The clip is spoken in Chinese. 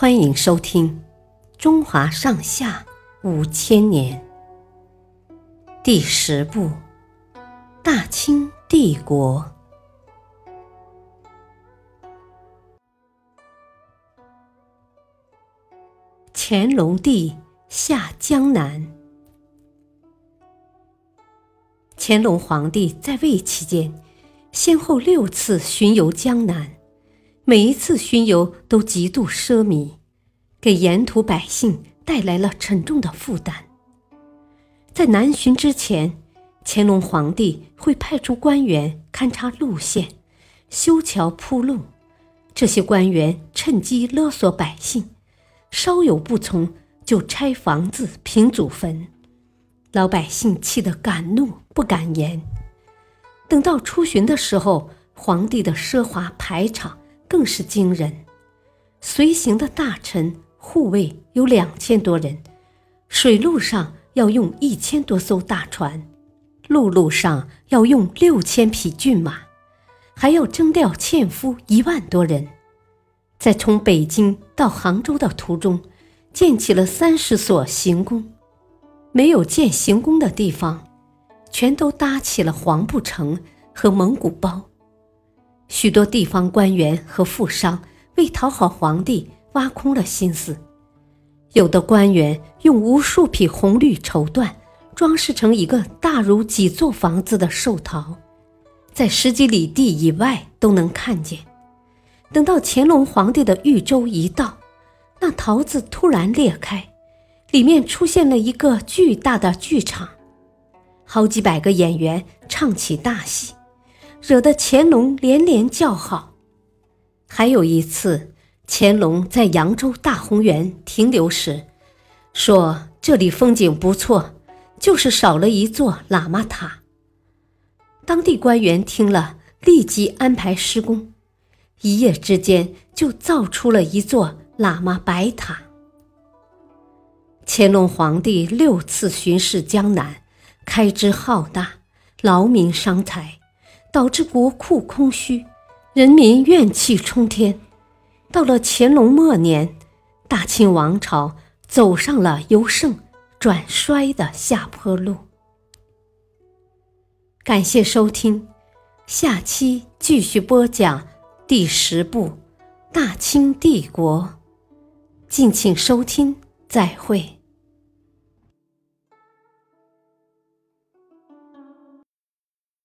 欢迎收听《中华上下五千年》第十部《大清帝国》。乾隆帝下江南。乾隆皇帝在位期间，先后六次巡游江南。每一次巡游都极度奢靡，给沿途百姓带来了沉重的负担。在南巡之前，乾隆皇帝会派出官员勘察路线、修桥铺路。这些官员趁机勒索百姓，稍有不从就拆房子、平祖坟，老百姓气得敢怒不敢言。等到出巡的时候，皇帝的奢华排场。更是惊人，随行的大臣护卫有两千多人，水路上要用一千多艘大船，陆路上要用六千匹骏马，还要征调纤夫一万多人。在从北京到杭州的途中，建起了三十所行宫，没有建行宫的地方，全都搭起了黄布城和蒙古包。许多地方官员和富商为讨好皇帝，挖空了心思。有的官员用无数匹红绿绸缎装饰成一个大如几座房子的寿桃，在十几里地以外都能看见。等到乾隆皇帝的御舟一到，那桃子突然裂开，里面出现了一个巨大的剧场，好几百个演员唱起大戏。惹得乾隆连连叫好。还有一次，乾隆在扬州大红园停留时，说这里风景不错，就是少了一座喇嘛塔。当地官员听了，立即安排施工，一夜之间就造出了一座喇嘛白塔。乾隆皇帝六次巡视江南，开支浩大，劳民伤财。导致国库空虚，人民怨气冲天。到了乾隆末年，大清王朝走上了由盛转衰的下坡路。感谢收听，下期继续播讲第十部《大清帝国》，敬请收听，再会。